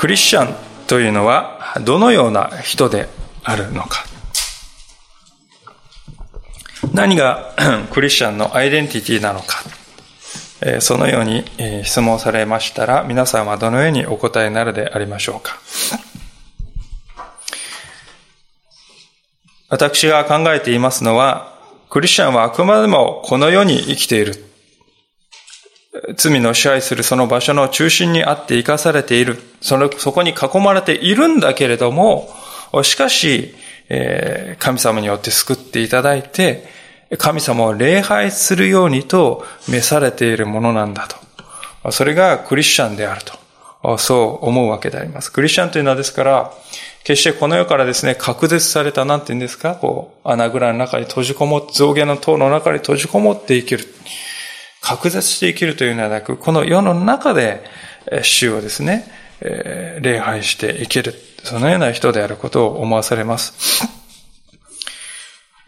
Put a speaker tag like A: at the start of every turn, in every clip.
A: クリスチャンというのはどのような人であるのか。何が クリスチャンのアイデンティティなのか。そのように質問されましたら、皆さんはどのようにお答えになるでありましょうか。私が考えていますのは、クリスチャンはあくまでもこの世に生きている。罪の支配するその場所の中心にあって生かされている。その、そこに囲まれているんだけれども、しかし、えー、神様によって救っていただいて、神様を礼拝するようにと召されているものなんだと。それがクリスチャンであると。そう思うわけであります。クリスチャンというのはですから、決してこの世からですね、隔絶された、なんて言うんですか、こう、穴蔵の中に閉じこもって、象牙の塔の中に閉じこもって生きる。隔絶して生きるというのはなく、この世の中で、主をですね、礼拝して生きる。そのような人であることを思わされます。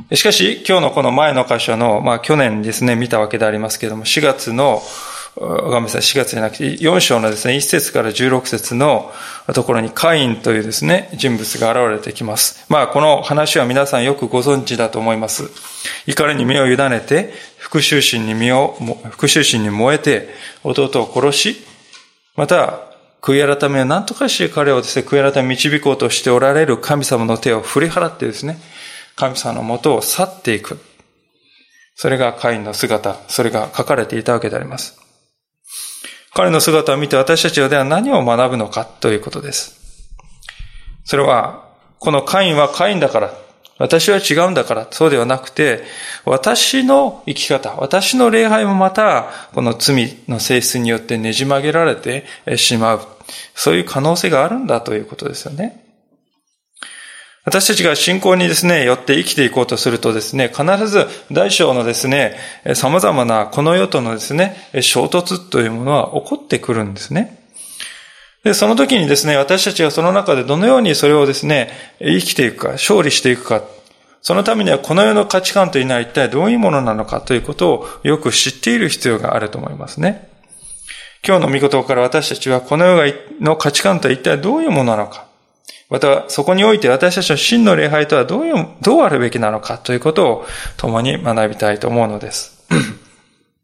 A: しかし、今日のこの前の箇所の、まあ去年ですね、見たわけでありますけれども、4月のごめんなさい、4月じゃなくて、4章のですね、1節から16節のところにカインというですね、人物が現れてきます。まあ、この話は皆さんよくご存知だと思います。怒りに身を委ねて、復讐心に身を、復讐心に燃えて、弟を殺し、また、悔い改めを何とかして彼をですね、悔い改め導こうとしておられる神様の手を振り払ってですね、神様のもとを去っていく。それがカインの姿、それが書かれていたわけであります。彼の姿を見て私たちはでは何を学ぶのかということです。それは、このカインはカインだから、私は違うんだから、そうではなくて、私の生き方、私の礼拝もまた、この罪の性質によってねじ曲げられてしまう。そういう可能性があるんだということですよね。私たちが信仰にですね、よって生きていこうとするとですね、必ず大小のですね、様々なこの世とのですね、衝突というものは起こってくるんですね。で、その時にですね、私たちはその中でどのようにそれをですね、生きていくか、勝利していくか、そのためにはこの世の価値観というのは一体どういうものなのかということをよく知っている必要があると思いますね。今日の見事から私たちはこの世の価値観とは一体どういうものなのか、また、そこにおいて私たちの真の礼拝とはどういう、どうあるべきなのかということを共に学びたいと思うのです。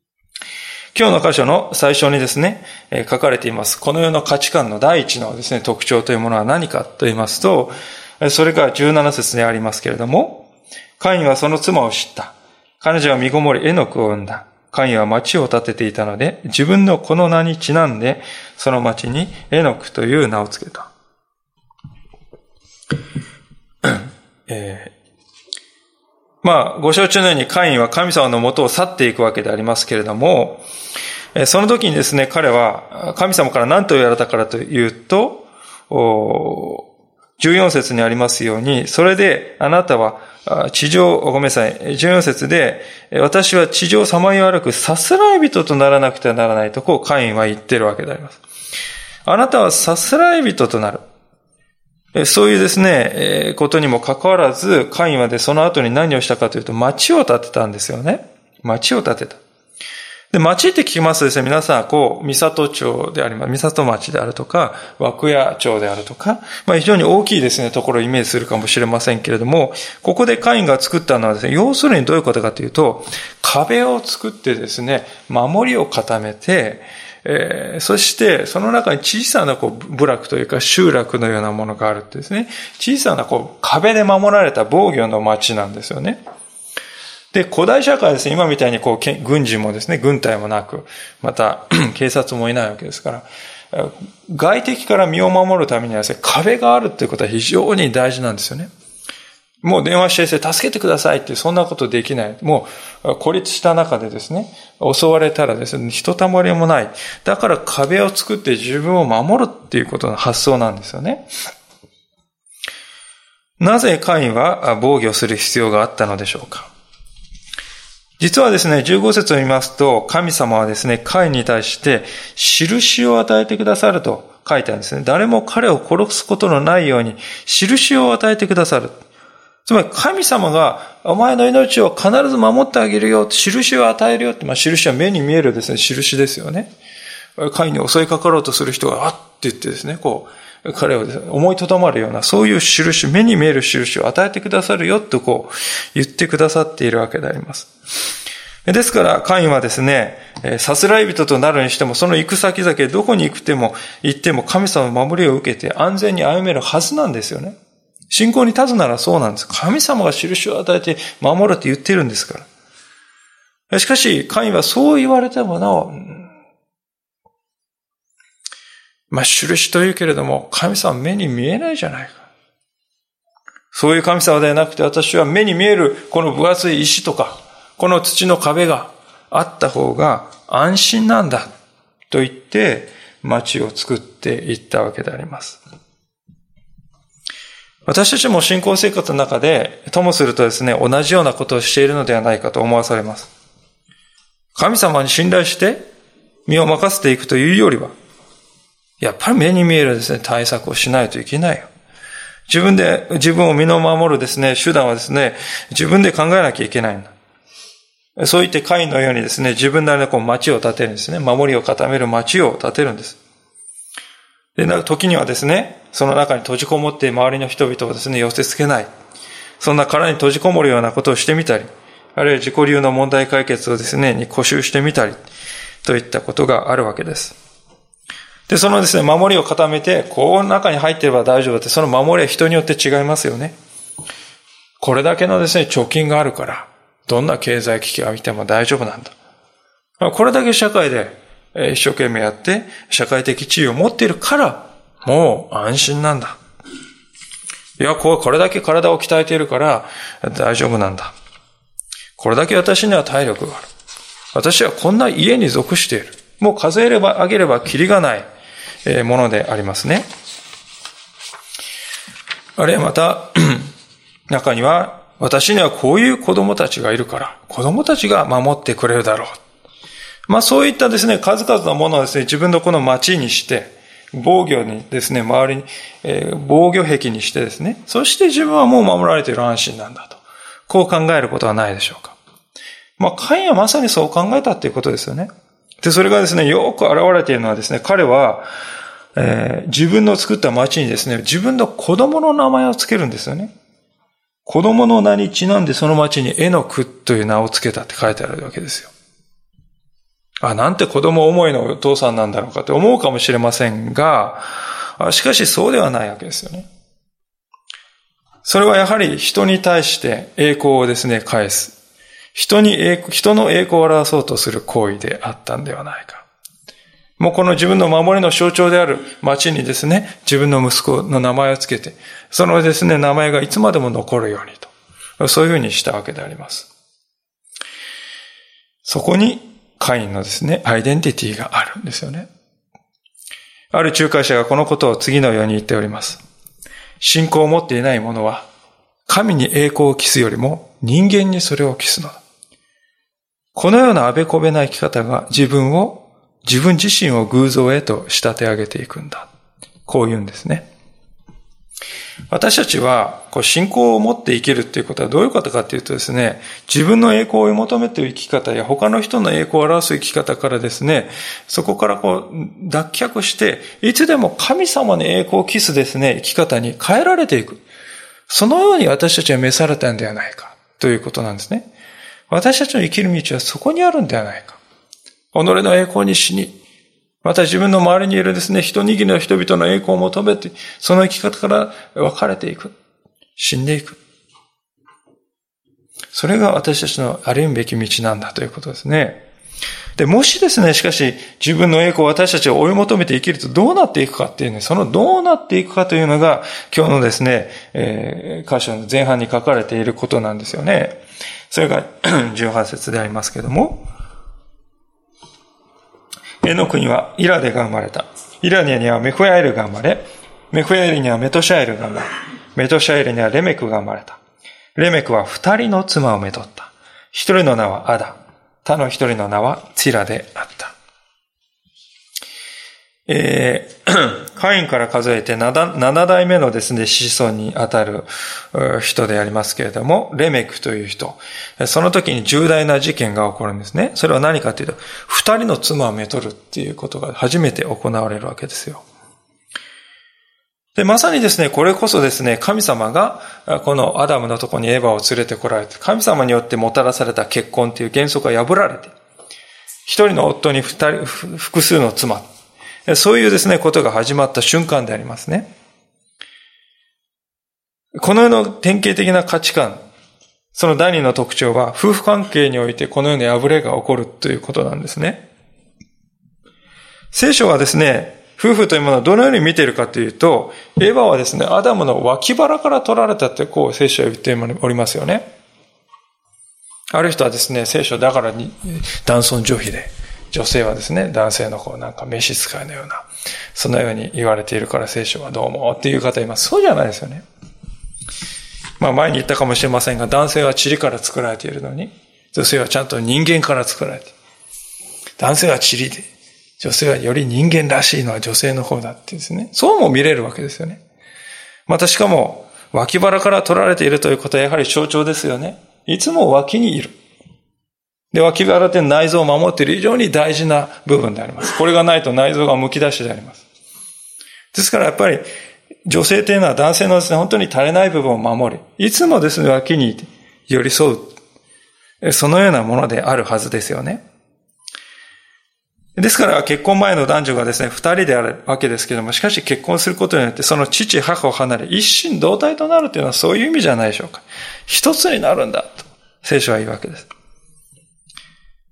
A: 今日の箇所の最初にですね、え書かれています。この世の価値観の第一のですね、特徴というものは何かと言いますと、それが17節でありますけれども、カインはその妻を知った。彼女は身ごもりエノクを産んだ。カインは町を建てていたので、自分のこの名にちなんで、その町にエノクという名を付けた。えー、まあ、ご承知のようにカインは神様のもとを去っていくわけでありますけれども、その時にですね、彼は神様から何と言われたからというと、14節にありますように、それであなたは地上、ごめんなさい、14節で、私は地上をさまよ歩くさすらい人とならなくてはならないと、こうカインは言ってるわけであります。あなたはさすらい人となる。そういうですね、ことにもかかわらず、カインはでその後に何をしたかというと、町を建てたんですよね。町を建てた。で、町って聞きますとですね、皆さん、こう、三里町であります、三里町であるとか、和久屋町であるとか、まあ非常に大きいですね、ところをイメージするかもしれませんけれども、ここでカインが作ったのはですね、要するにどういうことかというと、壁を作ってですね、守りを固めて、えー、そして、その中に小さなこう部落というか集落のようなものがあるってですね、小さなこう壁で守られた防御の町なんですよね。で、古代社会はですね、今みたいにこう、軍事もですね、軍隊もなく、また、警察もいないわけですから、外敵から身を守るためにはですね、壁があるということは非常に大事なんですよね。もう電話して助けてくださいって、そんなことできない。もう孤立した中でですね、襲われたらですね、ひとたまりもない。だから壁を作って自分を守るっていうことの発想なんですよね。なぜカインは防御する必要があったのでしょうか実はですね、15節を見ますと、神様はですね、カインに対して、印を与えてくださると書いてあるんですね。誰も彼を殺すことのないように、印を与えてくださる。つまり神様が、お前の命を必ず守ってあげるよ、印を与えるよって、まあ、印は目に見えるですね、印ですよね。神に襲いかかろうとする人が、あって言ってですね、こう、彼を思いとどまるような、そういう印、目に見える印を与えてくださるよ、とこう、言ってくださっているわけであります。ですから、カインはですね、さすらい人となるにしても、その行く先々どこに行くても、行っても神様の守りを受けて安全に歩めるはずなんですよね。信仰に立つならそうなんです。神様が印を与えて守るって言ってるんですから。しかし、神はそう言われてもなお、まあ、印というけれども、神様目に見えないじゃないか。そういう神様ではなくて、私は目に見えるこの分厚い石とか、この土の壁があった方が安心なんだ。と言って、町を作っていったわけであります。私たちも信仰生活の中で、ともするとですね、同じようなことをしているのではないかと思わされます。神様に信頼して身を任せていくというよりは、やっぱり目に見えるですね、対策をしないといけないよ。自分で、自分を身の守るですね、手段はですね、自分で考えなきゃいけないんだ。そう言って会のようにですね、自分なりのこう町を建てるんですね。守りを固める町を建てるんです。で、時にはですね、その中に閉じこもって周りの人々をですね、寄せ付けない。そんな殻に閉じこもるようなことをしてみたり、あるいは自己流の問題解決をですね、に固執してみたり、といったことがあるわけです。で、そのですね、守りを固めて、この中に入っていれば大丈夫だって、その守りは人によって違いますよね。これだけのですね、貯金があるから、どんな経済危機が見ても大丈夫なんだ。これだけ社会で一生懸命やって、社会的地位を持っているから、もう安心なんだ。いや、これだけ体を鍛えているから大丈夫なんだ。これだけ私には体力がある。私はこんな家に属している。もう数えれば、あげればキリがないものでありますね。あるいはまた、中には、私にはこういう子供たちがいるから、子供たちが守ってくれるだろう。まあそういったですね、数々のものをですね、自分のこの町にして、防御にですね、周りに、えー、防御壁にしてですね、そして自分はもう守られている安心なんだと。こう考えることはないでしょうか。まあ、カインはまさにそう考えたっていうことですよね。で、それがですね、よく現れているのはですね、彼は、えー、自分の作った町にですね、自分の子供の名前を付けるんですよね。子供の名にちなんでその町にエノクという名を付けたって書いてあるわけですよ。あ、なんて子供思いのお父さんなんだろうかって思うかもしれませんが、しかしそうではないわけですよね。それはやはり人に対して栄光をですね、返す。人に栄人の栄光を表そうとする行為であったんではないか。もうこの自分の守りの象徴である町にですね、自分の息子の名前をつけて、そのですね、名前がいつまでも残るようにと。そういうふうにしたわけであります。そこにカインのですね、アイデンティティがあるんですよね。ある仲介者がこのことを次のように言っております。信仰を持っていない者は、神に栄光を期すよりも人間にそれを期すのだ。このようなあべこべな生き方が自分を、自分自身を偶像へと仕立て上げていくんだ。こう言うんですね。私たちは、こう、信仰を持って生きるっていうことはどういうことかっていうとですね、自分の栄光を追い求めている生き方や他の人の栄光を表す生き方からですね、そこからこう、脱却して、いつでも神様に栄光を期すですね、生き方に変えられていく。そのように私たちは召されたんではないか、ということなんですね。私たちの生きる道はそこにあるんではないか。己の栄光に死に、また自分の周りにいるですね、一握りの人々の栄光を求めて、その生き方から分かれていく。死んでいく。それが私たちの歩むべき道なんだということですね。で、もしですね、しかし自分の栄光を私たちを追い求めて生きるとどうなっていくかっていうね、そのどうなっていくかというのが今日のですね、えー、箇所の前半に書かれていることなんですよね。それが18節でありますけども、エノクにはイラデが生まれた。イラニアにはメフヤエルが生まれ、メフヤエルにはメトシャエルが生まれ、メトシャエルにはレメクが生まれた。レメクは二人の妻をめとった。一人の名はアダ。他の一人の名はチラであった。えー、カインから数えて 7, 7代目のですね、子孫にあたる人でありますけれども、レメクという人。その時に重大な事件が起こるんですね。それは何かというと、二人の妻をめとるっていうことが初めて行われるわけですよ。で、まさにですね、これこそですね、神様が、このアダムのところにエヴァを連れてこられて、神様によってもたらされた結婚という原則が破られて、一人の夫に二人、複数の妻、そういうですね、ことが始まった瞬間でありますね。この世の典型的な価値観、その第二の特徴は、夫婦関係においてこのように破れが起こるということなんですね。聖書はですね、夫婦というものをどのように見ているかというと、エヴァはですね、アダムの脇腹から取られたってこう聖書は言っておりますよね。ある人はですね、聖書だからに男尊女卑で、女性はですね、男性のこうなんか召使いのような、そのように言われているから聖書はどうもっていう方います。そうじゃないですよね。まあ前に言ったかもしれませんが、男性は塵から作られているのに、女性はちゃんと人間から作られている。男性は塵で、女性はより人間らしいのは女性の方だってですね。そうも見れるわけですよね。またしかも、脇腹から取られているということはやはり象徴ですよね。いつも脇にいる。で、脇腹って内臓を守っている非常に大事な部分であります。これがないと内臓が剥き出しであります。ですからやっぱり、女性というのは男性のですね、本当に足りない部分を守り、いつもですね、脇に寄り添う。そのようなものであるはずですよね。ですから結婚前の男女がですね、二人であるわけですけども、しかし結婚することによってその父、母を離れ、一心同体となるというのはそういう意味じゃないでしょうか。一つになるんだと、聖書は言うわけです。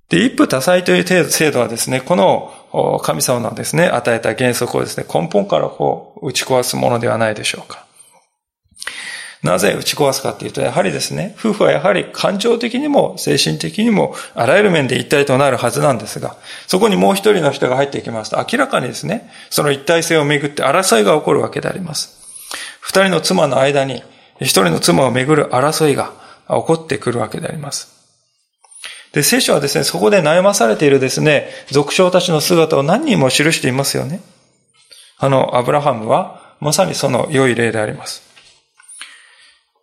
A: で、一夫多妻という制度はですね、この神様のですね、与えた原則をですね、根本からこう打ち壊すものではないでしょうか。なぜ打ち壊すかっていうと、やはりですね、夫婦はやはり感情的にも精神的にもあらゆる面で一体となるはずなんですが、そこにもう一人の人が入っていきますと、明らかにですね、その一体性をめぐって争いが起こるわけであります。二人の妻の間に、一人の妻をめぐる争いが起こってくるわけであります。で、聖書はですね、そこで悩まされているですね、俗称たちの姿を何人も記していますよね。あの、アブラハムは、まさにその良い例であります。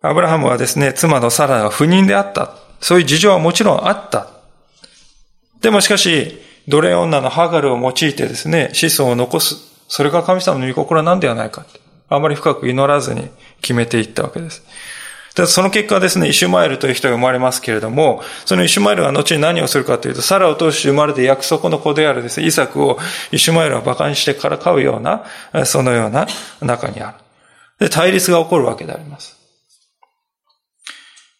A: アブラハムはですね、妻のサラが不妊であった。そういう事情はもちろんあった。でもしかし、奴隷女のハガルを用いてですね、子孫を残す。それが神様の御心なんではないか。あまり深く祈らずに決めていったわけです。その結果ですね、イシュマエルという人が生まれますけれども、そのイシュマエルが後に何をするかというと、サラを通して生まれて約束の子であるですね、イサクをイシュマエルは馬鹿にしてからかうような、そのような中にある。で、対立が起こるわけであります。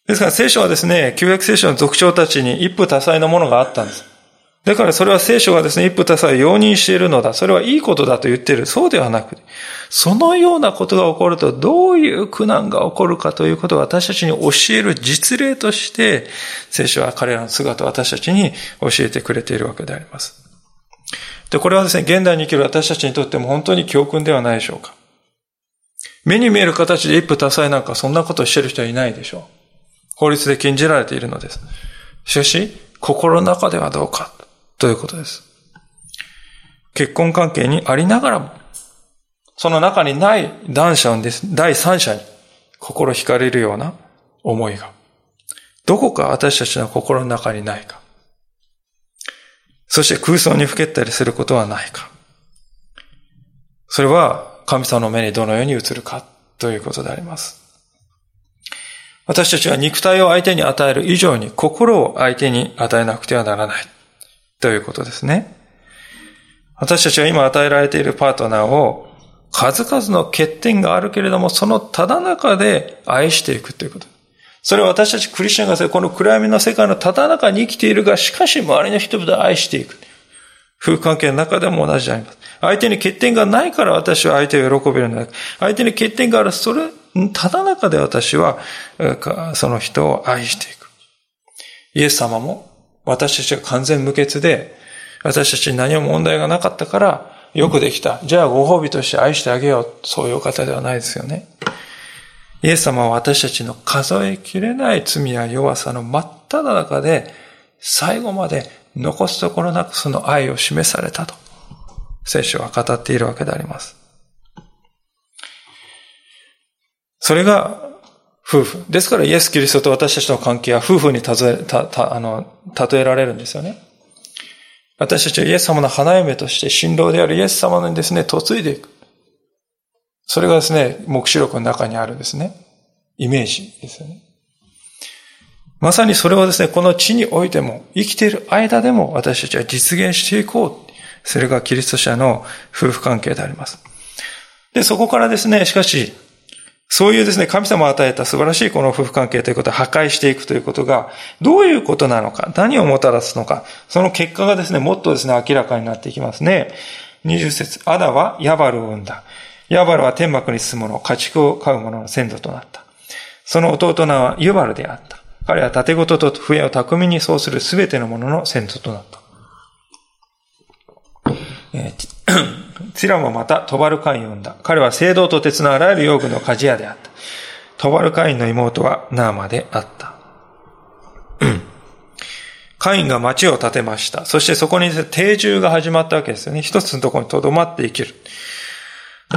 A: ですから聖書はですね、旧約聖書の族長たちに一夫多妻のものがあったんです。だからそれは聖書がですね、一夫多妻を容認しているのだ。それはいいことだと言っている。そうではなく、そのようなことが起こるとどういう苦難が起こるかということを私たちに教える実例として、聖書は彼らの姿を私たちに教えてくれているわけであります。で、これはですね、現代に生きる私たちにとっても本当に教訓ではないでしょうか。目に見える形で一夫多妻なんかそんなことをしている人はいないでしょう。法律で禁じられているのです。しかし、心の中ではどうか。ということです？結婚関係にありながらも、その中にない男者です、第三者に心惹かれるような思いが、どこか私たちの心の中にないか。そして空想にふけったりすることはないか。それは神様の目にどのように映るかということであります。私たちは肉体を相手に与える以上に心を相手に与えなくてはならない。ということですね。私たちは今与えられているパートナーを数々の欠点があるけれども、そのただ中で愛していくということ。それは私たちクリスチャンがこの暗闇の世界のただ中に生きているが、しかし周りの人々を愛していく。夫婦関係の中でも同じであります。相手に欠点がないから私は相手を喜べるのだ。相手に欠点がある、それ、ただ中で私は、その人を愛していく。イエス様も私たちが完全無欠で、私たちに何も問題がなかったから、よくできた。じゃあご褒美として愛してあげよう。そういう方ではないですよね。イエス様は私たちの数えきれない罪や弱さの真っ只中で、最後まで残すところなくその愛を示されたと、聖書は語っているわけであります。それが夫婦。ですからイエス・キリストと私たちの関係は夫婦に例え、た、た、あの、例えられるんですよね。私たちはイエス様の花嫁として新郎であるイエス様にですね、嫁いでいく。それがですね、目視録の中にあるですね。イメージですよね。まさにそれをですね、この地においても、生きている間でも私たちは実現していこう。それがキリスト者の夫婦関係であります。で、そこからですね、しかし、そういうですね、神様を与えた素晴らしいこの夫婦関係ということを破壊していくということが、どういうことなのか、何をもたらすのか、その結果がですね、もっとですね、明らかになっていきますね。20節アダはヤバルを生んだ。ヤバルは天幕に住む者、家畜を飼う者の先祖となった。その弟のはユバルであった。彼は盾事とと笛を巧みにそうするすべてのものの先祖となった。えー、ティラもまたトバルカインを生んだ。彼は聖堂と鉄のあらゆる用具の鍛冶屋であった。トバルカインの妹はナーマであった。カインが町を建てました。そしてそこに定住が始まったわけですよね。一つのところに留まって生きる。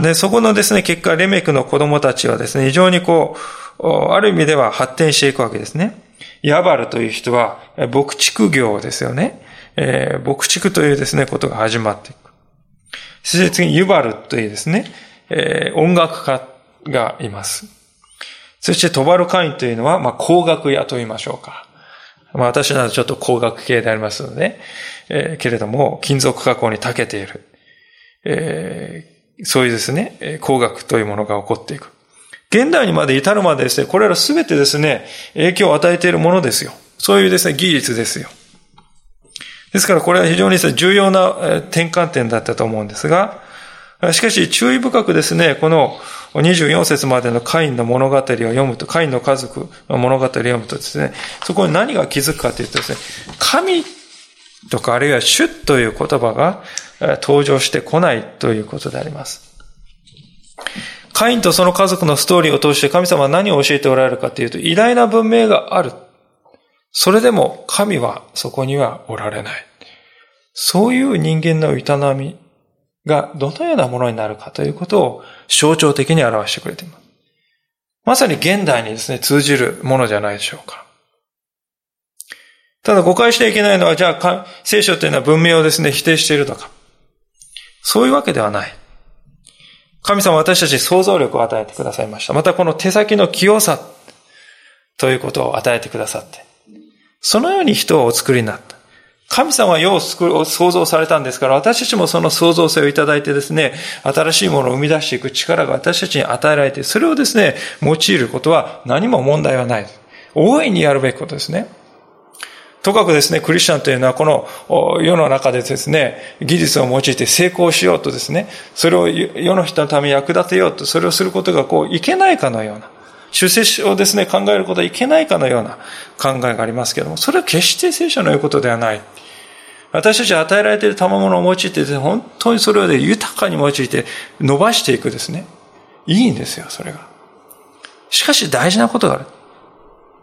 A: で、そこのですね、結果、レメクの子供たちはですね、非常にこう、ある意味では発展していくわけですね。ヤバルという人は、牧畜業ですよね。えー、牧畜というですね、ことが始まっていく。そして次にユバルというですね、えー、音楽家がいます。そしてトバルカインというのは、まあ、工学屋と言いましょうか。まあ、私などちょっと工学系でありますので、えー、けれども、金属加工に長けている。えーそういうですね、工学というものが起こっていく。現代にまで至るまでですね、これらすべてですね、影響を与えているものですよ。そういうですね、技術ですよ。ですからこれは非常に重要な転換点だったと思うんですが、しかし注意深くですね、この24節までのカインの物語を読むと、カインの家族の物語を読むとですね、そこに何が気づくかというとですね、神とかあるいは主という言葉が登場してこないということであります。カインとその家族のストーリーを通して神様は何を教えておられるかというと、偉大な文明がある。それでも神はそこにはおられない。そういう人間の営みがどのようなものになるかということを象徴的に表してくれています。まさに現代にですね、通じるものじゃないでしょうか。ただ誤解してはいけないのは、じゃあ、聖書というのは文明をですね、否定しているとか。そういうわけではない。神様私たちに想像力を与えてくださいました。またこの手先の器用さということを与えてくださって。そのように人をお作りになった。神様は世を創造されたんですから、私たちもその創造性をいただいてですね、新しいものを生み出していく力が私たちに与えられて、それをですね、用いることは何も問題はない。大いにやるべきことですね。とかくですね、クリスチャンというのはこの世の中でですね、技術を用いて成功しようとですね、それを世の人のために役立てようと、それをすることがこういけないかのような、出世をですね、考えることはいけないかのような考えがありますけれども、それは決して聖書の言うことではない。私たち与えられている賜物を用いて、本当にそれを、豊かに用いて伸ばしていくですね。いいんですよ、それが。しかし大事なことがある。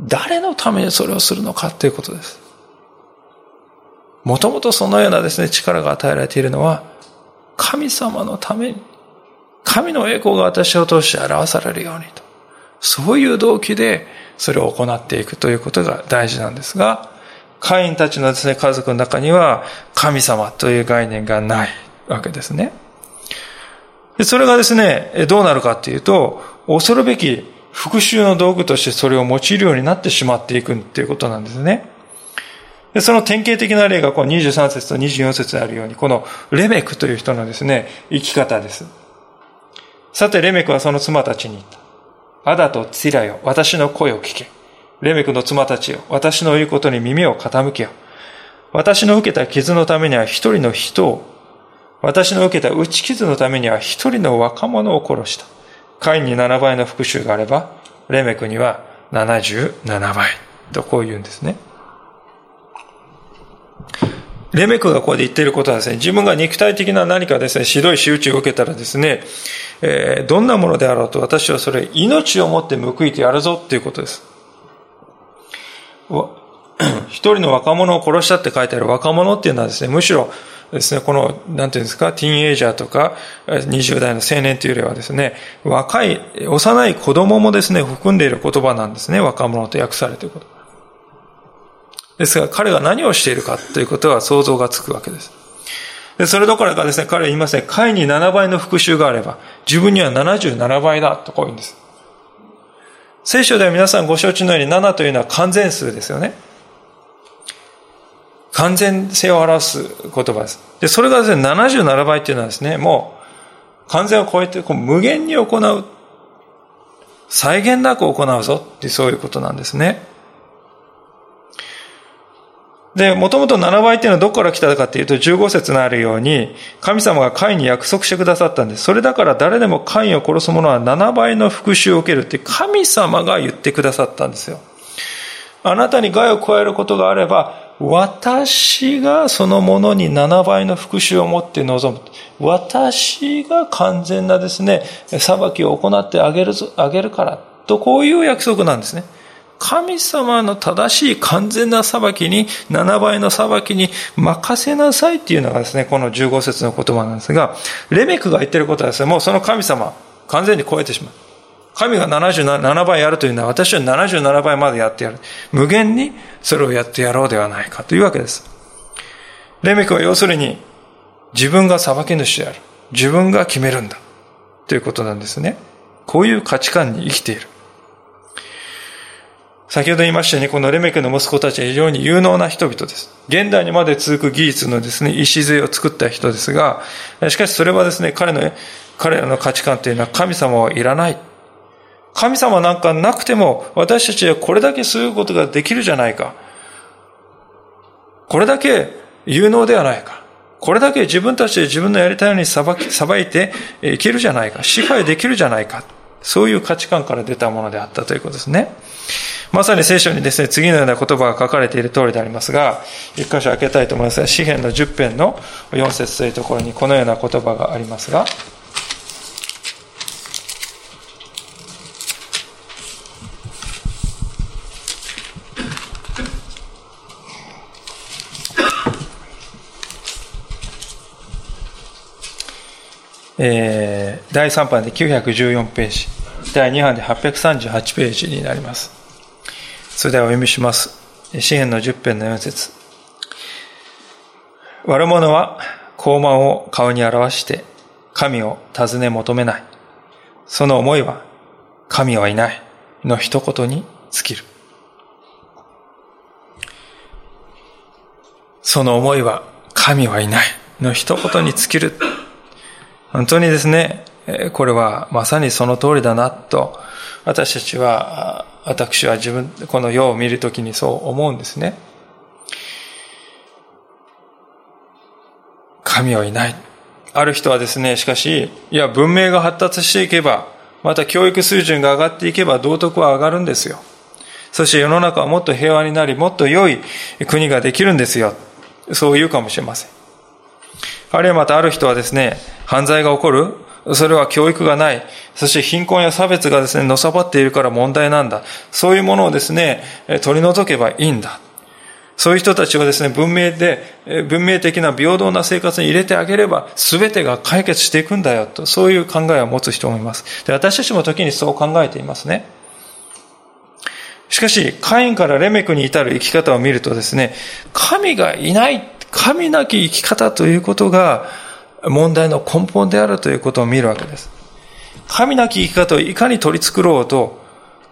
A: 誰のためにそれをするのかということです。もともとそのようなですね、力が与えられているのは、神様のために、神の栄光が私を通して表されるようにと。そういう動機でそれを行っていくということが大事なんですが、会員たちのですね、家族の中には神様という概念がないわけですね。それがですね、どうなるかというと、恐るべき復讐の道具としてそれを用いるようになってしまっていくということなんですね。でその典型的な例がこの23節と24節であるように、このレメクという人のですね、生き方です。さて、レメクはその妻たちに言った。アダとツィラよ、私の声を聞け。レメクの妻たちよ、私の言うことに耳を傾けよ。私の受けた傷のためには一人の人を、私の受けた打ち傷のためには一人の若者を殺した。カインに7倍の復讐があれば、レメクには77倍。とこう言うんですね。レメクがここで言っていることはですね、自分が肉体的な何かですね、ひどい仕打ちを受けたらですね、えー、どんなものであろうと私はそれ、命をもって報いてやるぞっていうことです。一人の若者を殺したって書いてある若者っていうのはですね、むしろですね、この、なんていうんですか、ティーンエイジャーとか、20代の青年というよりはですね、若い、幼い子供もですね、含んでいる言葉なんですね、若者と訳されていること。ですが、彼が何をしているかということは想像がつくわけです。で、それどころかですね、彼は言いません。会に7倍の復讐があれば、自分には77倍だとこう言うんです。聖書では皆さんご承知のように7というのは完全数ですよね。完全性を表す言葉です。で、それがですね、77倍っていうのはですね、もう完全を超えてこう無限に行う。再現なく行うぞってそういうことなんですね。で、もともと7倍っていうのはどこから来たかっていうと、15節のあるように、神様がカインに約束してくださったんです。それだから誰でもカインを殺す者は7倍の復讐を受けるって神様が言ってくださったんですよ。あなたに害を加えることがあれば、私がそのものに7倍の復讐を持って臨む。私が完全なですね、裁きを行ってあげる、あげるから。と、こういう約束なんですね。神様の正しい完全な裁きに、7倍の裁きに任せなさいっていうのがですね、この15節の言葉なんですが、レメクが言ってることはですね、もうその神様、完全に超えてしまう。神が77倍やるというのは私は77倍までやってやる。無限にそれをやってやろうではないかというわけです。レメクは要するに自分が裁き主である。自分が決めるんだ。ということなんですね。こういう価値観に生きている。先ほど言いましたように、このレメクの息子たちは非常に有能な人々です。現代にまで続く技術のですね、礎を作った人ですが、しかしそれはですね、彼の、彼らの価値観というのは神様はいらない。神様なんかなくても私たちはこれだけすることができるじゃないか。これだけ有能ではないか。これだけ自分たちで自分のやりたいように裁き、裁いていけるじゃないか。支配できるじゃないか。そういう価値観から出たものであったということですね。まさに聖書にですね、次のような言葉が書かれている通りでありますが、一箇所開けたいと思いますが、詩篇の10編の4節というところにこのような言葉がありますが、えー、第3版で914ページ、第2版で838ページになります。それではお読みします。詩篇の10編の4節悪者は高慢を顔に表して神を尋ね求めない。その思いは神はいないの一言に尽きる。その思いは神はいないの一言に尽きる。本当にですね、これはまさにその通りだなと私たちは、私は自分、この世を見るときにそう思うんですね。神はいない。ある人はですね、しかし、いや、文明が発達していけば、また教育水準が上がっていけば道徳は上がるんですよ。そして世の中はもっと平和になり、もっと良い国ができるんですよ。そう言うかもしれません。あるいはまたある人はですね、犯罪が起こるそれは教育がない。そして貧困や差別がですね、のさばっているから問題なんだ。そういうものをですね、取り除けばいいんだ。そういう人たちはですね、文明で、文明的な平等な生活に入れてあげれば、全てが解決していくんだよと、そういう考えを持つ人もいます。で私たちも時にそう考えていますね。しかし、カインからレメクに至る生き方を見るとですね、神がいない、神なき生き方ということが、問題の根本であるということを見るわけです。神なき生き方をいかに取り繕おうと、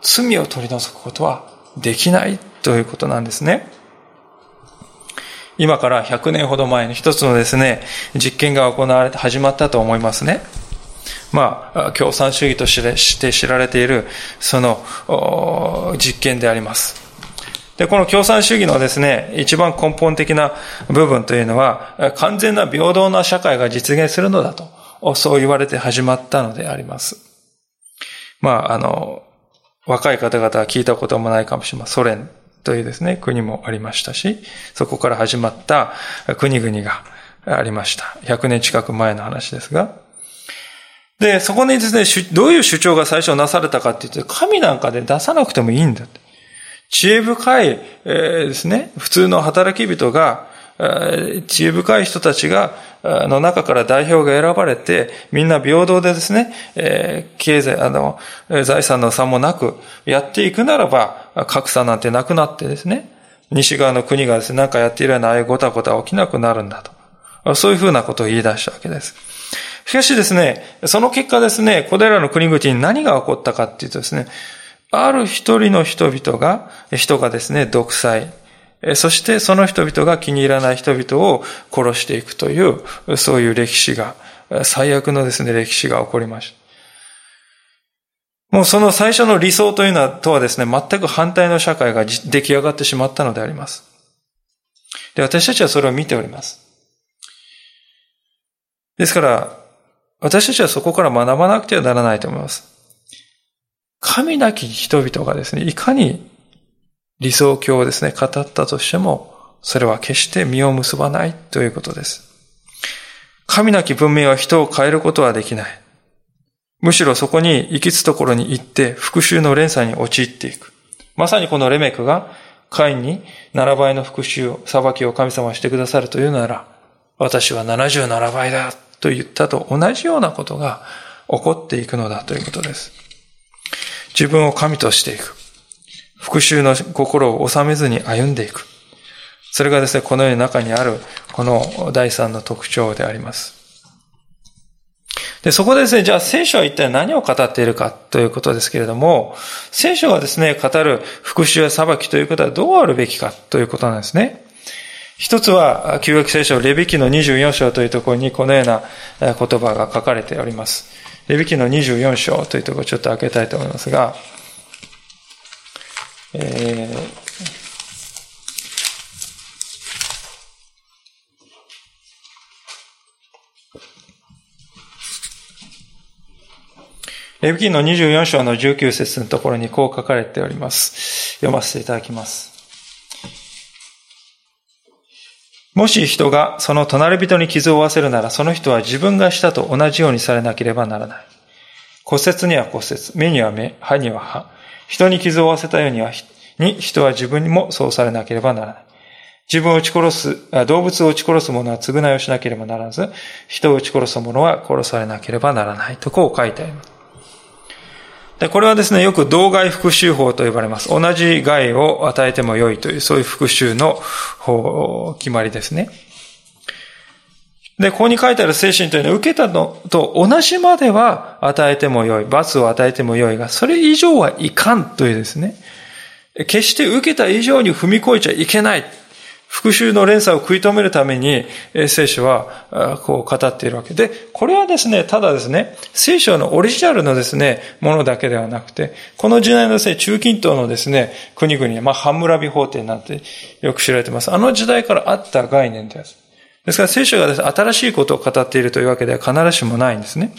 A: 罪を取り除くことはできないということなんですね。今から100年ほど前に一つのですね、実験が行われて始まったと思いますね。まあ、共産主義として知られている、その実験であります。で、この共産主義のですね、一番根本的な部分というのは、完全な平等な社会が実現するのだと、そう言われて始まったのであります。まあ、あの、若い方々は聞いたこともないかもしれません。ソ連というですね、国もありましたし、そこから始まった国々がありました。100年近く前の話ですが。で、そこにですね、どういう主張が最初なされたかって言って、神なんかで出さなくてもいいんだ。知恵深い、えー、ですね、普通の働き人が、知恵深い人たちが、の中から代表が選ばれて、みんな平等でですね、えー、経済、あの、財産の差もなくやっていくならば、格差なんてなくなってですね、西側の国がですね、なんかやっているようなああいうごたごた起きなくなるんだと。そういうふうなことを言い出したわけです。しかしですね、その結果ですね、これらの国々に何が起こったかっていうとですね、ある一人の人々が、人がですね、独裁、そしてその人々が気に入らない人々を殺していくという、そういう歴史が、最悪のですね、歴史が起こりました。もうその最初の理想というのは、とはですね、全く反対の社会が出来上がってしまったのであります。で、私たちはそれを見ております。ですから、私たちはそこから学ばなくてはならないと思います。神なき人々がですね、いかに理想郷をですね、語ったとしても、それは決して実を結ばないということです。神なき文明は人を変えることはできない。むしろそこに行きつところに行って復讐の連鎖に陥っていく。まさにこのレメクがカインに7倍の復讐を、裁きを神様はしてくださるというなら、私は77倍だと言ったと同じようなことが起こっていくのだということです。自分を神としていく。復讐の心を収めずに歩んでいく。それがですね、この世の中にある、この第三の特徴であります。で、そこでですね、じゃあ聖書は一体何を語っているかということですけれども、聖書がですね、語る復讐や裁きということはどうあるべきかということなんですね。一つは、旧約聖書、レビキの24章というところにこのような言葉が書かれております。レビキの24章というところをちょっと開けたいと思いますが、えーレビキンの24章の19節のところにこう書かれております。読ませていただきます。もし人がその隣人に傷を負わせるなら、その人は自分がしたと同じようにされなければならない。骨折には骨折、目には目、歯には歯。人に傷を負わせたようには、に人は自分にもそうされなければならない。自分を撃ち殺す、動物を撃ち殺す者は償いをしなければならず、人を撃ち殺す者は殺されなければならないとこう書いてあります。で、これはですね、よく同害復讐法と呼ばれます。同じ害を与えても良いという、そういう復讐の、決まりですね。で、ここに書いてある精神というのは、受けたのと同じまでは与えても良い、罰を与えても良いが、それ以上はいかんというですね。決して受けた以上に踏み越えちゃいけない。復讐の連鎖を食い止めるために、聖書は、こう語っているわけで、これはですね、ただですね、聖書のオリジナルのですね、ものだけではなくて、この時代のですね、中近東のですね、国々、まあ、ハムラビ法廷なんてよく知られてます。あの時代からあった概念です。ですから聖書がです、ね、新しいことを語っているというわけでは必ずしもないんですね。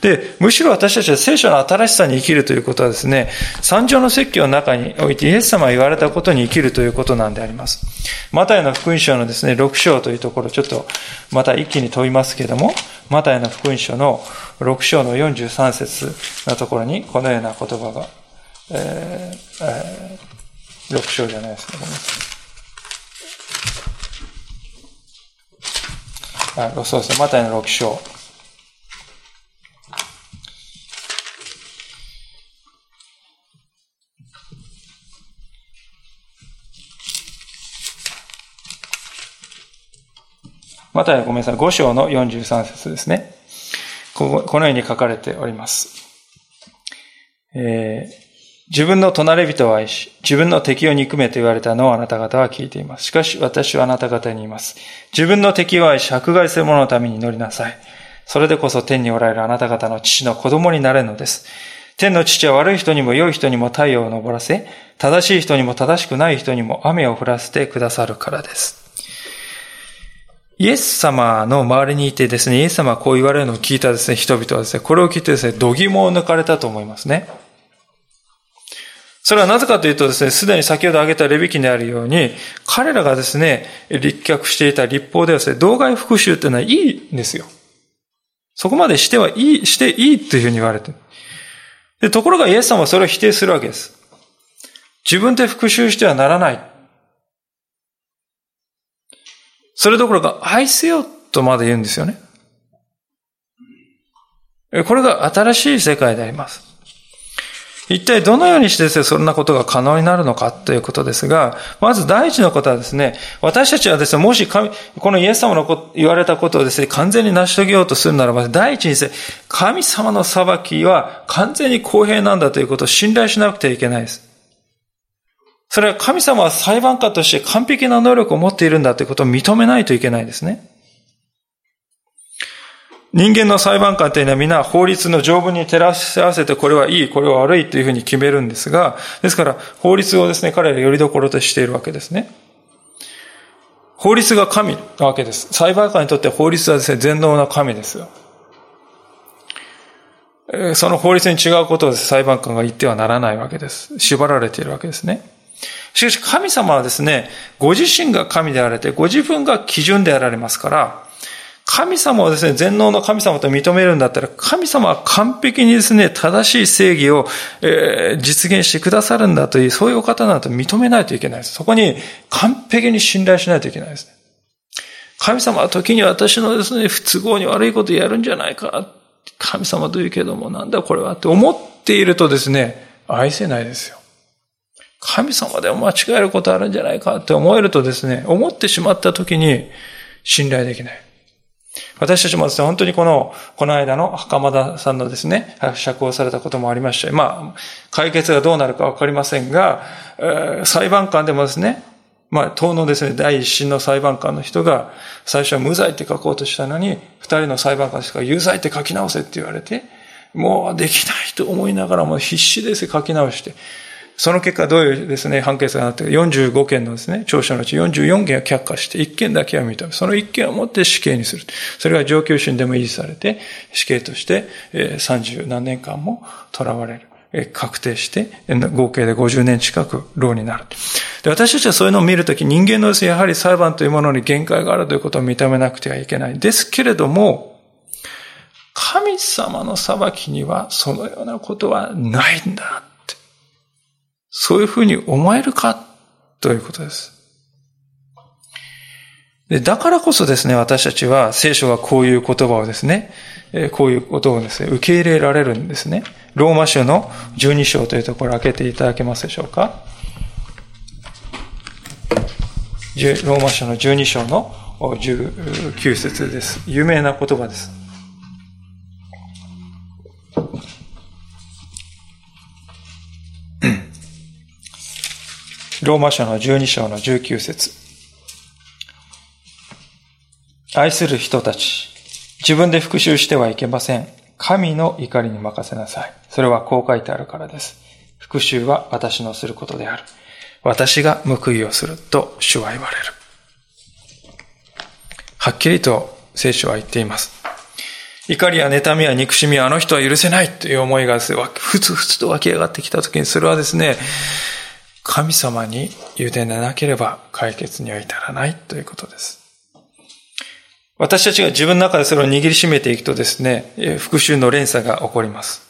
A: で、むしろ私たちは聖書の新しさに生きるということはですね、三条の説教の中においてイエス様が言われたことに生きるということなんであります。マタイの福音書のですね、6章というところ、ちょっとまた一気に問いますけれども、マタイの福音書の6章の43節のところにこのような言葉が、えーえー、6章じゃないですね。ごめんなさい。あそうですね、マタイの6章。マタイごめんなさい、5章の43節ですね。ここのように書かれております。えー自分の隣人を愛し、自分の敵を憎めと言われたのをあなた方は聞いています。しかし私はあなた方に言います。自分の敵を愛し、迫害する者のために祈りなさい。それでこそ天におられるあなた方の父の子供になれるのです。天の父は悪い人にも良い人にも太陽を昇らせ、正しい人にも正しくない人にも雨を降らせてくださるからです。イエス様の周りにいてですね、イエス様はこう言われるのを聞いたですね、人々はですね、これを聞いてですね、度肝を抜かれたと思いますね。それはなぜかというとですね、すでに先ほど挙げたレビキにあるように、彼らがですね、立脚していた立法ではですね、道外復讐っていうのはいいんですよ。そこまでしてはいい、していいというふうに言われてで、ところがイエス様はそれを否定するわけです。自分で復讐してはならない。それどころか愛せよとまで言うんですよね。これが新しい世界であります。一体どのようにしてですね、そんなことが可能になるのかということですが、まず第一のことはですね、私たちはですね、もし神、このイエス様の言われたことをですね、完全に成し遂げようとするならば、第一にですね、神様の裁きは完全に公平なんだということを信頼しなくてはいけないです。それは神様は裁判官として完璧な能力を持っているんだということを認めないといけないですね。人間の裁判官というのは皆法律の条文に照らし合わせてこれはいい、これは悪いというふうに決めるんですが、ですから法律をですね、彼らよりどころとしているわけですね。法律が神なわけです。裁判官にとって法律はですね、全能な神ですよ。その法律に違うことを裁判官が言ってはならないわけです。縛られているわけですね。しかし神様はですね、ご自身が神であられて、ご自分が基準であられますから、神様をですね、全能の神様と認めるんだったら、神様は完璧にですね、正しい正義を、えー、実現してくださるんだという、そういうお方だと認めないといけないです。そこに完璧に信頼しないといけないです。神様は時に私のですね、不都合に悪いことやるんじゃないか。神様というけども、なんだこれはって思っているとですね、愛せないですよ。神様でも間違えることあるんじゃないかって思えるとですね、思ってしまった時に信頼できない。私たちもですね、本当にこの、この間の袴田さんのですね、釈放されたこともありました。まあ、解決がどうなるかわかりませんが、えー、裁判官でもですね、まあ、党のですね、第一審の裁判官の人が、最初は無罪って書こうとしたのに、二人の裁判官しか有罪って書き直せって言われて、もうできないと思いながらも必死です書き直して、その結果どういうですね、判決がなって45件のですね、調書のうち44件は却下して、1件だけは認め、その1件をもって死刑にする。それが上級審でも維持されて、死刑として30何年間も囚われる。確定して、合計で50年近く牢になる。で私たちはそういうのを見るとき、人間のですね、やはり裁判というものに限界があるということを認めなくてはいけない。ですけれども、神様の裁きにはそのようなことはないんだ。そういうふうに思えるかということです。でだからこそですね、私たちは聖書がこういう言葉をですね、こういうことをですね、受け入れられるんですね。ローマ書の12章というところを開けていただけますでしょうか。ローマ書の12章の19節です。有名な言葉です。ローマ書の12章の19節愛する人たち、自分で復讐してはいけません。神の怒りに任せなさい。それはこう書いてあるからです。復讐は私のすることである。私が報いをすると主は言われる。はっきりと聖書は言っています。怒りや妬みや憎しみはあの人は許せないという思いが、ふつふつと湧き上がってきたときに、それはですね、神様に委ねなければ解決には至らないということです。私たちが自分の中でそれを握りしめていくとですね、復讐の連鎖が起こります。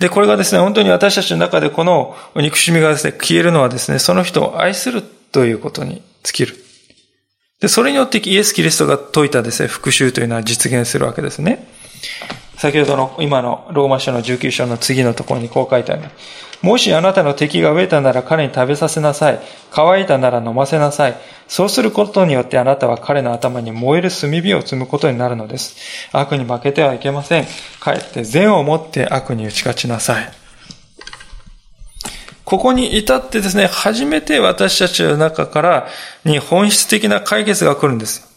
A: で、これがですね、本当に私たちの中でこの憎しみがですね、消えるのはですね、その人を愛するということに尽きる。で、それによってイエス・キリストが説いたですね、復讐というのは実現するわけですね。先ほどの今のローマ書の19章の次のところにこう書いてある。もしあなたの敵が飢えたなら彼に食べさせなさい。乾いたなら飲ませなさい。そうすることによってあなたは彼の頭に燃える炭火を積むことになるのです。悪に負けてはいけません。かえって善をもって悪に打ち勝ちなさい。ここに至ってですね、初めて私たちの中からに本質的な解決が来るんです。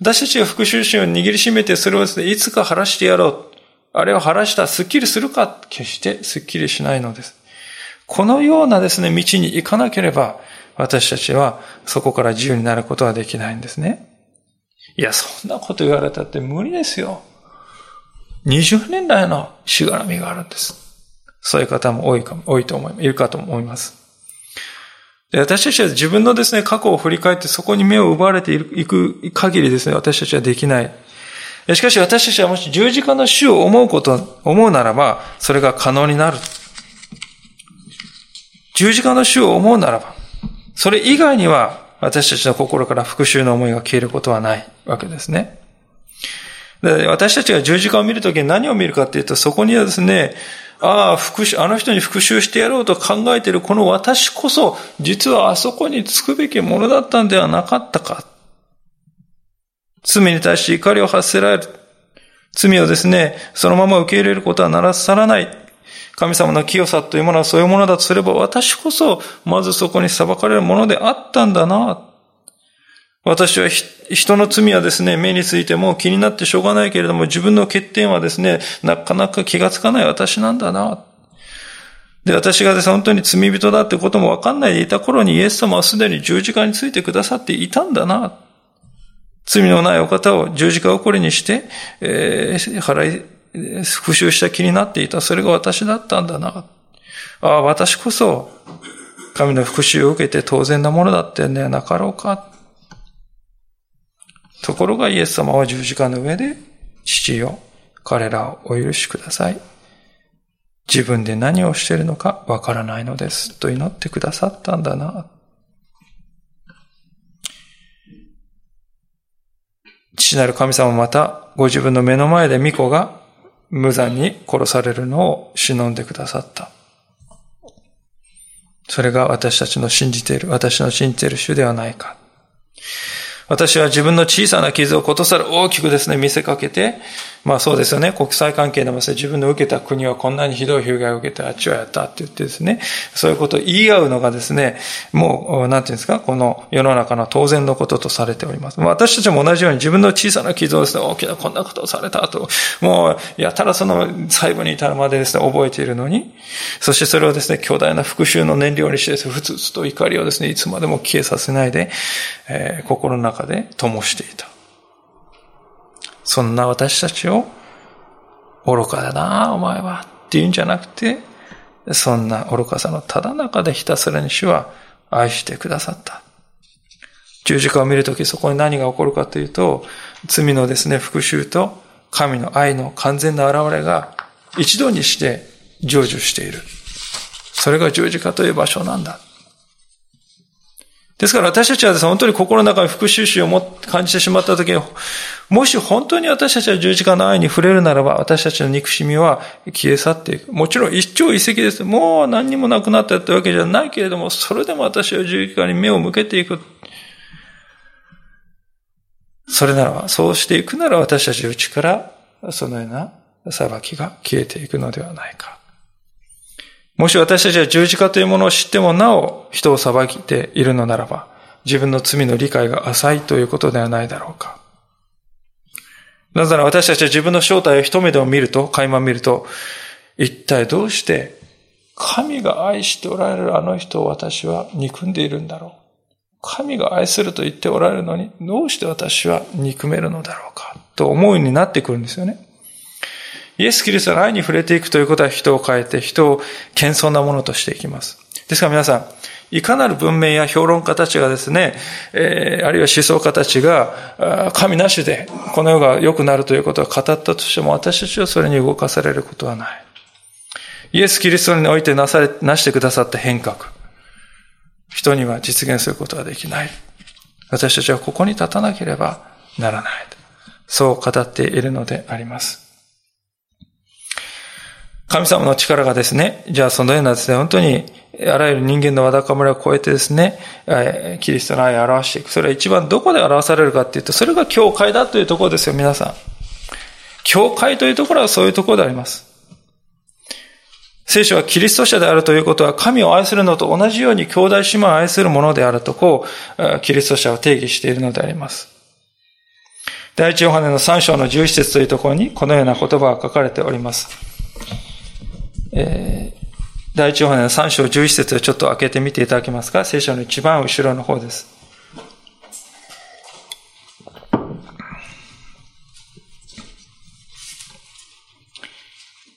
A: 私たちが復讐心を握りしめて、それをですね、いつか晴らしてやろう。あれを晴らしたらスッキリするか決してスッキリしないのです。このようなですね、道に行かなければ、私たちはそこから自由になることはできないんですね。いや、そんなこと言われたって無理ですよ。20年来のしがらみがあるんです。そういう方も多いかも、多いと思い。いるかと思います。私たちは自分のですね、過去を振り返ってそこに目を奪われていく限りですね、私たちはできない。しかし私たちはもし十字架の死を思うこと、思うならば、それが可能になる。十字架の死を思うならば、それ以外には私たちの心から復讐の思いが消えることはないわけですね。で私たちが十字架を見るときに何を見るかっていうと、そこにはですね、ああ、復讐、あの人に復讐してやろうと考えているこの私こそ、実はあそこにつくべきものだったんではなかったか。罪に対して怒りを発せられる。罪をですね、そのまま受け入れることはならさらない。神様の清さというものはそういうものだとすれば、私こそ、まずそこに裁かれるものであったんだな。私は人の罪はですね、目についても気になってしょうがないけれども、自分の欠点はですね、なかなか気がつかない私なんだな。で、私がですね、本当に罪人だってこともわかんないでいた頃にイエス様はすでに十字架についてくださっていたんだな。罪のないお方を十字架をこれにして、えー、払い、復讐した気になっていた。それが私だったんだな。ああ、私こそ、神の復讐を受けて当然なものだってんではなかろうか。ところがイエス様は十字架の上で、父よ、彼らをお許しください。自分で何をしているのかわからないのです。と祈ってくださったんだな。父なる神様また、ご自分の目の前で巫女が無残に殺されるのを忍んでくださった。それが私たちの信じている、私の信じている主ではないか。私は自分の小さな傷をことさら大きくですね、見せかけて、まあそうですよね。国際関係でも自分の受けた国はこんなにひどい被害を受けてあっちはやったって言ってですね、そういうことを言い合うのがですね、もう、なんていうんですか、この世の中の当然のこととされております。私たちも同じように自分の小さな傷をですね、大きなこんなことをされたと、もう、やたらその最後に至るまでですね、覚えているのに、そしてそれをですね、巨大な復讐の燃料にしてですね、ふつふつと怒りをですね、いつまでも消えさせないで、えー、心の中で灯していた。そんな私たちを、愚かだな、お前は、って言うんじゃなくて、そんな愚かさのただ中でひたすらに主は愛してくださった。十字架を見るときそこに何が起こるかというと、罪のですね、復讐と神の愛の完全な現れが一度にして成就している。それが十字架という場所なんだ。ですから私たちはですね、本当に心の中に復讐心を感じてしまったときに、もし本当に私たちは十字架の愛に触れるならば、私たちの憎しみは消え去っていく。もちろん一朝一夕です。もう何にもなくなったってわけじゃないけれども、それでも私は十字架に目を向けていく。それならば、そうしていくなら私たちの内から、そのような裁きが消えていくのではないか。もし私たちは十字架というものを知ってもなお人を裁いているのならば、自分の罪の理解が浅いということではないだろうか。なぜなら私たちは自分の正体を一目でも見ると、垣間見ると、一体どうして神が愛しておられるあの人を私は憎んでいるんだろう。神が愛すると言っておられるのに、どうして私は憎めるのだろうか、と思うようになってくるんですよね。イエス・キリストの愛に触れていくということは人を変えて、人を謙遜なものとしていきます。ですから皆さん、いかなる文明や評論家たちがですね、えー、あるいは思想家たちが、神なしでこの世が良くなるということを語ったとしても、私たちはそれに動かされることはない。イエス・キリストにおいてなされ、なしてくださった変革。人には実現することはできない。私たちはここに立たなければならない。そう語っているのであります。神様の力がですね、じゃあそのようなですね、本当にあらゆる人間のわだかまりを超えてですね、キリストの愛を表していく。それは一番どこで表されるかっていうと、それが教会だというところですよ、皆さん。教会というところはそういうところであります。聖書はキリスト者であるということは神を愛するのと同じように兄弟姉妹を愛するものであるとこう、キリスト者を定義しているのであります。第一ヨハネの3章の11節というところにこのような言葉が書かれております。えー、第一ヨハネの3章11節をちょっと開けてみていただけますか？聖書の一番後ろの方です。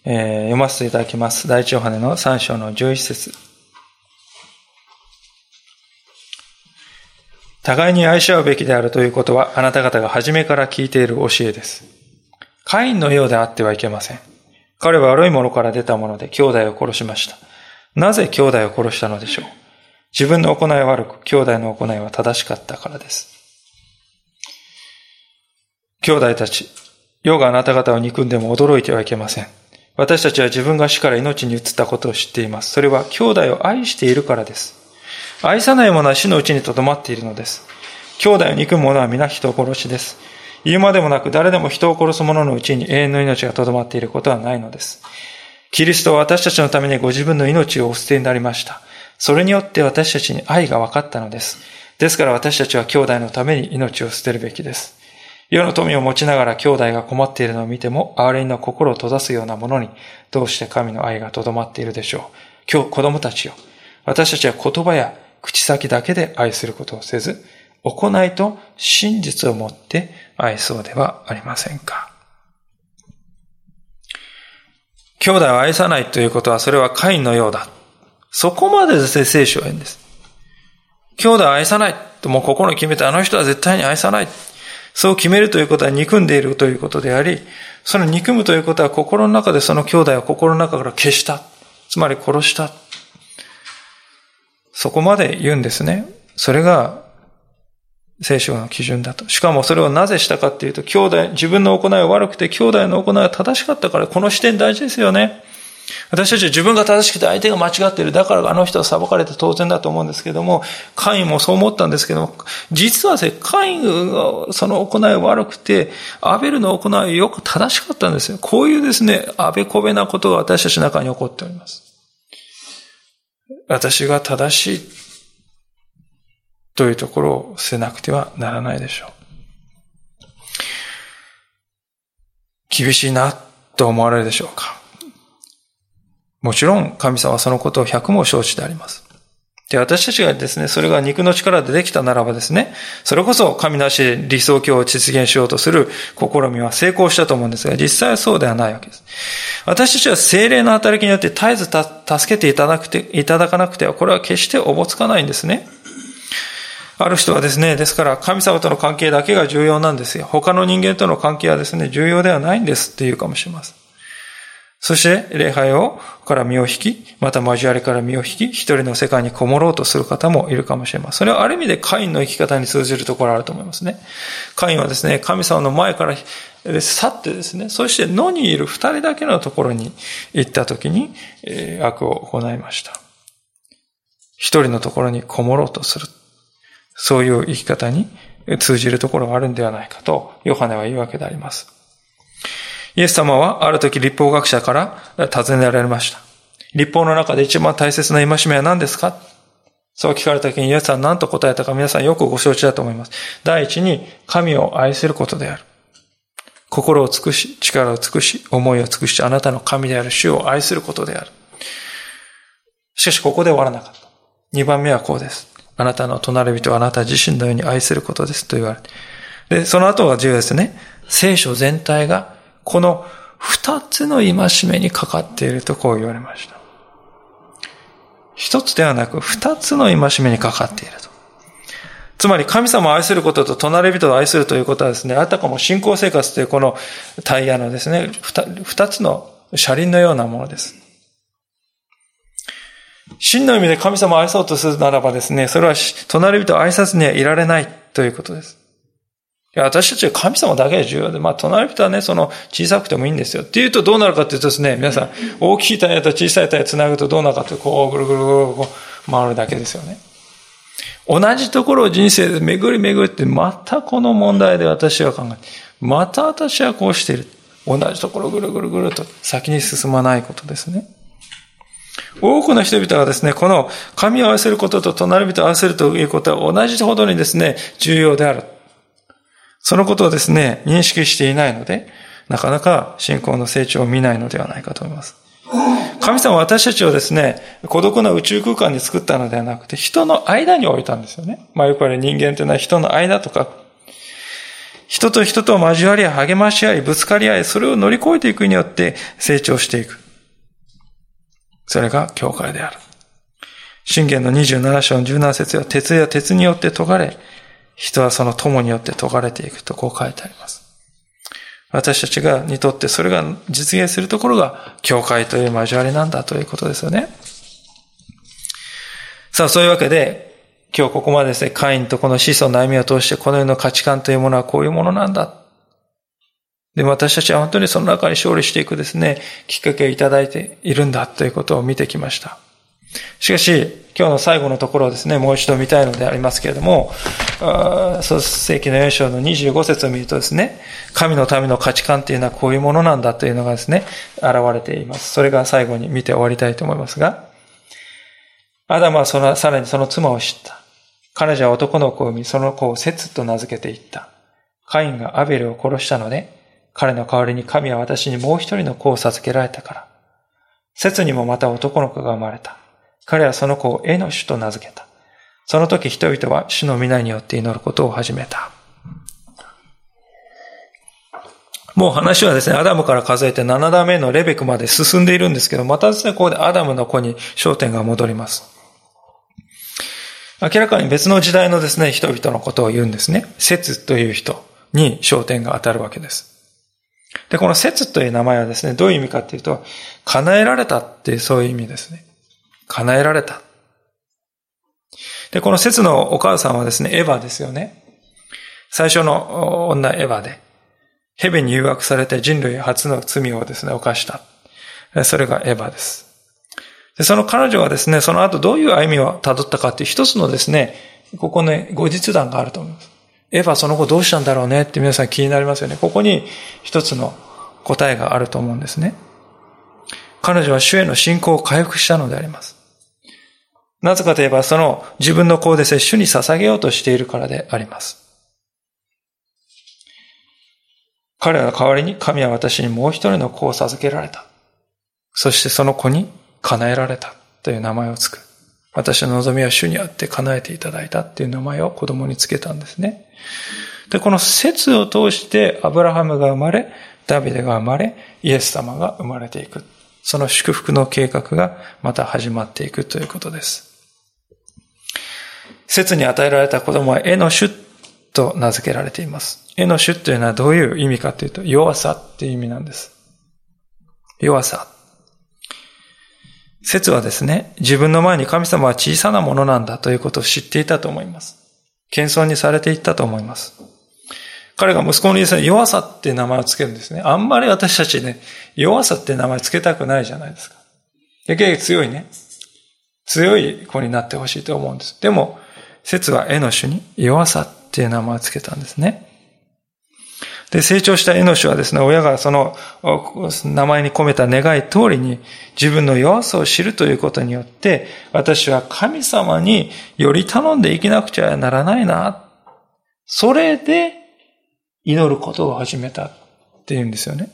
A: えー、読ませていただきます。第一ヨハネの3章の11節互いに愛し合うべきであるということは、あなた方が初めから聞いている教えです。カインのようであってはいけません。彼は悪いものから出たもので兄弟を殺しました。なぜ兄弟を殺したのでしょう？自分の行いは悪く、兄弟の行いは正しかったからです。兄弟たち、世があなた方を憎んでも驚いてはいけません。私たちは自分が死から命に移ったことを知っています。それは兄弟を愛しているからです。愛さない者は死のうちにとどまっているのです。兄弟を憎む者は皆人殺しです。言うまでもなく誰でも人を殺す者のうちに永遠の命がとどまっていることはないのです。キリストは私たちのためにご自分の命をお捨てになりました。それによって私たちに愛が分かったのです。ですから私たちは兄弟のために命を捨てるべきです。世の富を持ちながら兄弟が困っているのを見ても、憐れみの心を閉ざすようなものに、どうして神の愛がとどまっているでしょう。今日子供たちよ。私たちは言葉や口先だけで愛することをせず、行いと真実をもって愛そうではありませんか？兄弟を愛さないということは、それはカインのようだ。そこまでですね、聖書は言うんです。兄弟を愛さないともう心に決めて、あの人は絶対に愛さない。そう決めるということは憎んでいるということであり、その憎むということは心の中でその兄弟を心の中から消した。つまり殺した。そこまで言うんですね。それが聖書の基準だと。しかもそれをなぜしたかっていうと、兄弟、自分の行いは悪くて兄弟の行いは正しかったから、この視点大事ですよね。私たちは自分が正しくて相手が間違っている。だからあの人は裁かれて当然だと思うんですけども、カインもそう思ったんですけども、実はですね、カインがその行いは悪くて、アベルの行いはよく正しかったんですよ。こういうですね、あべこべなことが私たちの中に起こっております。私が正しいというところを捨てなくてはならないでしょう。厳しいなと思われるでしょうか。もちろん神様はそのことを百も承知であります。で、私たちがですね、それが肉の力でできたならばですね、それこそ神なし理想郷を実現しようとする試みは成功したと思うんですが、実際はそうではないわけです。私たちは精霊の働きによって絶えず助けていただくて、いただかなくては、これは決しておぼつかないんですね。ある人はですね、ですから神様との関係だけが重要なんですよ。他の人間との関係はですね、重要ではないんですって言うかもしれません。そして、礼拝を、から身を引き、また交わりから身を引き、一人の世界にこもろうとする方もいるかもしれません。それはある意味でカインの生き方に通じるところあると思いますね。カインはですね、神様の前から去ってですね、そして野にいる二人だけのところに行った時に、えー、悪を行いました。一人のところにこもろうとする。そういう生き方に通じるところがあるんではないかと、ヨハネは言うわけであります。イエス様はある時立法学者から尋ねられました。立法の中で一番大切な戒めは何ですか？そう聞かれた時にイエスは何と答えたか皆さんよくご承知だと思います。第一に神を愛することである。心を尽くし、力を尽くし、思いを尽くし、あなたの神である主を愛することである。しかしここで終わらなかった。二番目はこうです。あなたの隣人はあなた自身のように愛することですと言われて。で、その後が重要ですね。聖書全体がこの二つの戒めにかかっているとこう言われました。一つではなく二つの戒めにかかっていると。つまり神様を愛することと隣人を愛するということはですね、あたかも信仰生活というこのタイヤのですね、二つの車輪のようなものです。真の意味で神様を愛そうとするならばですね、それは隣人を愛さずにはいられないということです。いや私たちは神様だけが重要で、まあ、隣人はね、その、小さくてもいいんですよ。っていうとどうなるかっていうとですね、皆さん、大きいタイヤと小さいタイヤ繋ぐとどうなるかって、こう、ぐるぐるぐるぐる回るだけですよね。同じところを人生で巡り巡って、またこの問題で私は考えて、また私はこうしている。同じところぐるぐるぐると先に進まないことですね。多くの人々がですね、この神を愛することと隣人を愛するということは同じほどにですね、重要である。そのことをですね、認識していないので、なかなか信仰の成長を見ないのではないかと思います。神様は私たちをですね、孤独な宇宙空間に作ったのではなくて、人の間に置いたんですよね。まあよくあれ人間というのは人の間とか、人と人と交わり合い、励まし合い、ぶつかり合い、それを乗り越えていくによって成長していく。それが教会である。信玄の27章の17節は鉄や鉄によって解かれ、人はその友によって解かれていくとこう書いてあります。私たちがにとってそれが実現するところが教会という交わりなんだということですよね。さあ、そういうわけで、今日ここまでですね、カインとこの子孫の歩みを通してこの世の価値観というものはこういうものなんだ。で、私たちは本当にその中に勝利していくですね、きっかけをいただいているんだということを見てきました。しかし、今日の最後のところをですね、もう一度見たいのでありますけれども、創世紀の4章の25節を見るとですね、神のための価値観というのはこういうものなんだというのがですね、現れています。それが最後に見て終わりたいと思いますが、アダムはその、さらにその妻を知った。彼女は男の子を産み、その子をセツと名付けていった。カインがアベルを殺したので、彼の代わりに神は私にもう一人の子を授けられたから。セツにもまた男の子が生まれた。彼はその子をエノシュと名付けた。その時人々は主の皆によって祈ることを始めた。もう話はですね、アダムから数えて7段目のレベクまで進んでいるんですけど、またですね、ここでアダムの子に焦点が戻ります。明らかに別の時代のですね、人々のことを言うんですね。説という人に焦点が当たるわけです。で、この説という名前はですね、どういう意味かっていうと、叶えられたっていうそういう意味ですね。叶えられた。で、この説のお母さんはですね、エヴァですよね。最初の女エヴァで、ヘベに誘惑されて人類初の罪をですね、犯した。それがエヴァです。で、その彼女はですね、その後どういう歩みを辿ったかっていう一つのですね、ここね、後日談があると思います。エヴァその後どうしたんだろうねって皆さん気になりますよね。ここに一つの答えがあると思うんですね。彼女は主への信仰を回復したのであります。なぜかといえば、その自分の子ですね、主に捧げようとしているからであります。彼は代わりに神は私にもう一人の子を授けられた。そしてその子に叶えられたという名前をつく。私の望みは主にあって叶えていただいたっていう名前を子供につけたんですね。で、この説を通してアブラハムが生まれ、ダビデが生まれ、イエス様が生まれていく。その祝福の計画がまた始まっていくということです。説に与えられた子供はエノシュと名付けられています。エノシュというのはどういう意味かというと、弱さっていう意味なんです。弱さ。説はですね、自分の前に神様は小さなものなんだということを知っていたと思います。謙遜にされていったと思います。彼が息子にですね、弱さって名前をつけるんですね。あんまり私たちね、弱さって名前つけたくないじゃないですか。で、結強いね。強い子になってほしいと思うんです。でも、説は絵の種に弱さっていう名前をつけたんですね。で、成長したエノシはですね、親がその名前に込めた願い通りに自分の弱さを知るということによって、私は神様により頼んで生きなくちゃならないな。それで祈ることを始めたっていうんですよね。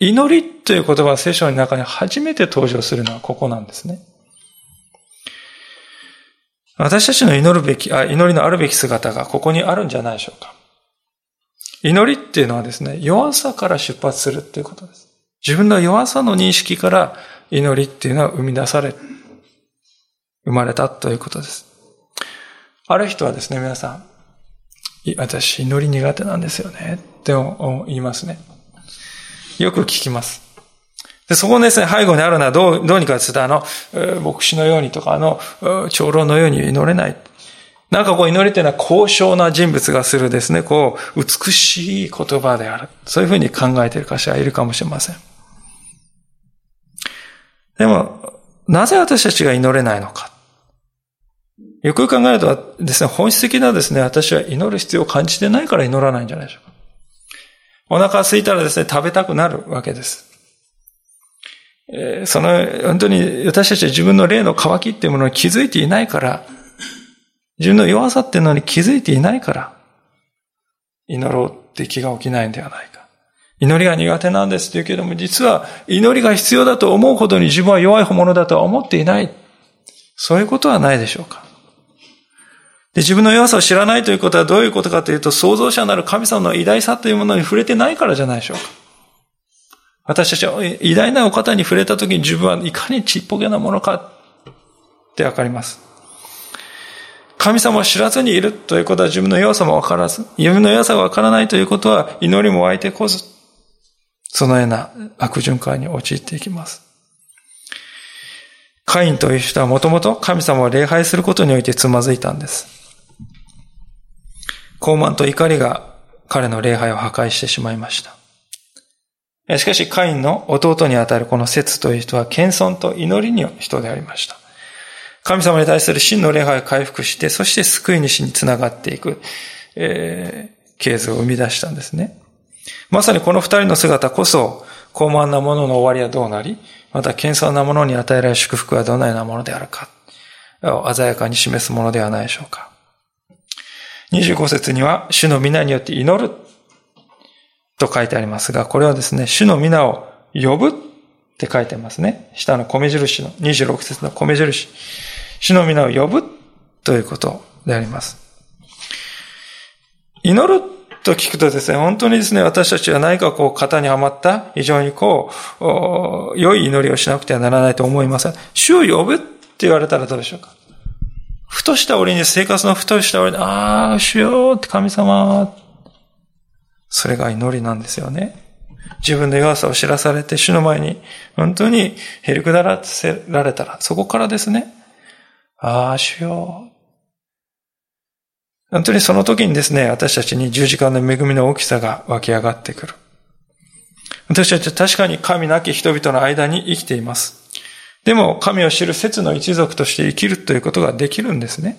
A: 祈りという言葉は聖書の中に初めて登場するのはここなんですね。私たちの祈るべき、あ、祈りのあるべき姿がここにあるんじゃないでしょうか。祈りっていうのはですね、弱さから出発するっていうことです。自分の弱さの認識から祈りっていうのは生み出され、生まれたということです。ある人はですね、皆さん、私祈り苦手なんですよねって言いますね。よく聞きます。で、そこのですね、背後にあるのはどう、どうにかつってあの、牧師のようにとか、あの、長老のように祈れない。なんかこう祈りというのは高尚な人物がするですね、こう、美しい言葉である。そういうふうに考えている方はいるかもしれません。でも、なぜ私たちが祈れないのか。よく考えるとですね、本質的なですね、私は祈る必要を感じてないから祈らないんじゃないでしょうか。お腹が空いたらですね、食べたくなるわけです。えその、本当に私たちは自分の霊の渇きっていうものに気づいていないから、自分の弱さっていうのに気づいていないから、祈ろうって気が起きないんではないか。祈りが苦手なんですって言うけども、実は祈りが必要だと思うほどに自分は弱いものだとは思っていない。そういうことはないでしょうか。で、自分の弱さを知らないということはどういうことかというと、創造者なる神様の偉大さというものに触れてないからじゃないでしょうか。私たちは偉大なお方に触れたときに自分はいかにちっぽけなものかってわかります。神様を知らずにいるということは自分の弱さもわからず、自分の弱さがわからないということは祈りも湧いてこず、そのような悪循環に陥っていきます。カインという人はもともと神様を礼拝することにおいてつまずいたんです。高慢と怒りが彼の礼拝を破壊してしまいました。しかし、カインの弟にあたるこの説という人は、謙遜と祈りに人でありました。神様に対する真の礼拝を回復して、そして救い主につながっていく、えー、ケースを生み出したんですね。まさにこの二人の姿こそ、高慢なものの終わりはどうなり、また謙遜なものに与えられる祝福はどのようなものであるか、鮮やかに示すものではないでしょうか。25節には、主の皆によって祈ると書いてありますが、これはですね、主の皆を呼ぶって書いてますね。下の米印の、26節の米印。主の皆を呼ぶということであります。祈ると聞くとですね、本当にですね、私たちは何かこう型にはまった、非常にこう、良い祈りをしなくてはならないと思います。主を呼ぶって言われたらどうでしょうかふとした折に、生活のふとした折に、ああ、主よって神様。それが祈りなんですよね。自分の弱さを知らされて、主の前に、本当にへりくだらせられたら、そこからですね、ああ、主よ。本当にその時にですね、私たちに十字架の恵みの大きさが湧き上がってくる。私たちは確かに神なき人々の間に生きています。でも、神を知る説の一族として生きるということができるんですね。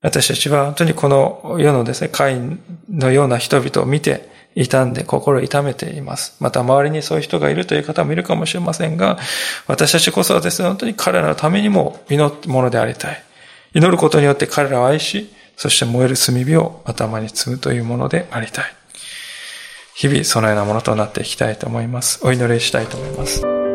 A: 私たちは本当にこの世のですね、会員のような人々を見て、傷んで心を痛めています。また周りにそういう人がいるという方もいるかもしれませんが、私たちこそはですね、本当に彼らのためにも祈るものでありたい。祈ることによって彼らを愛し、そして燃える炭火を頭に積むというものでありたい。日々そのようなものとなっていきたいと思います。お祈りしたいと思います。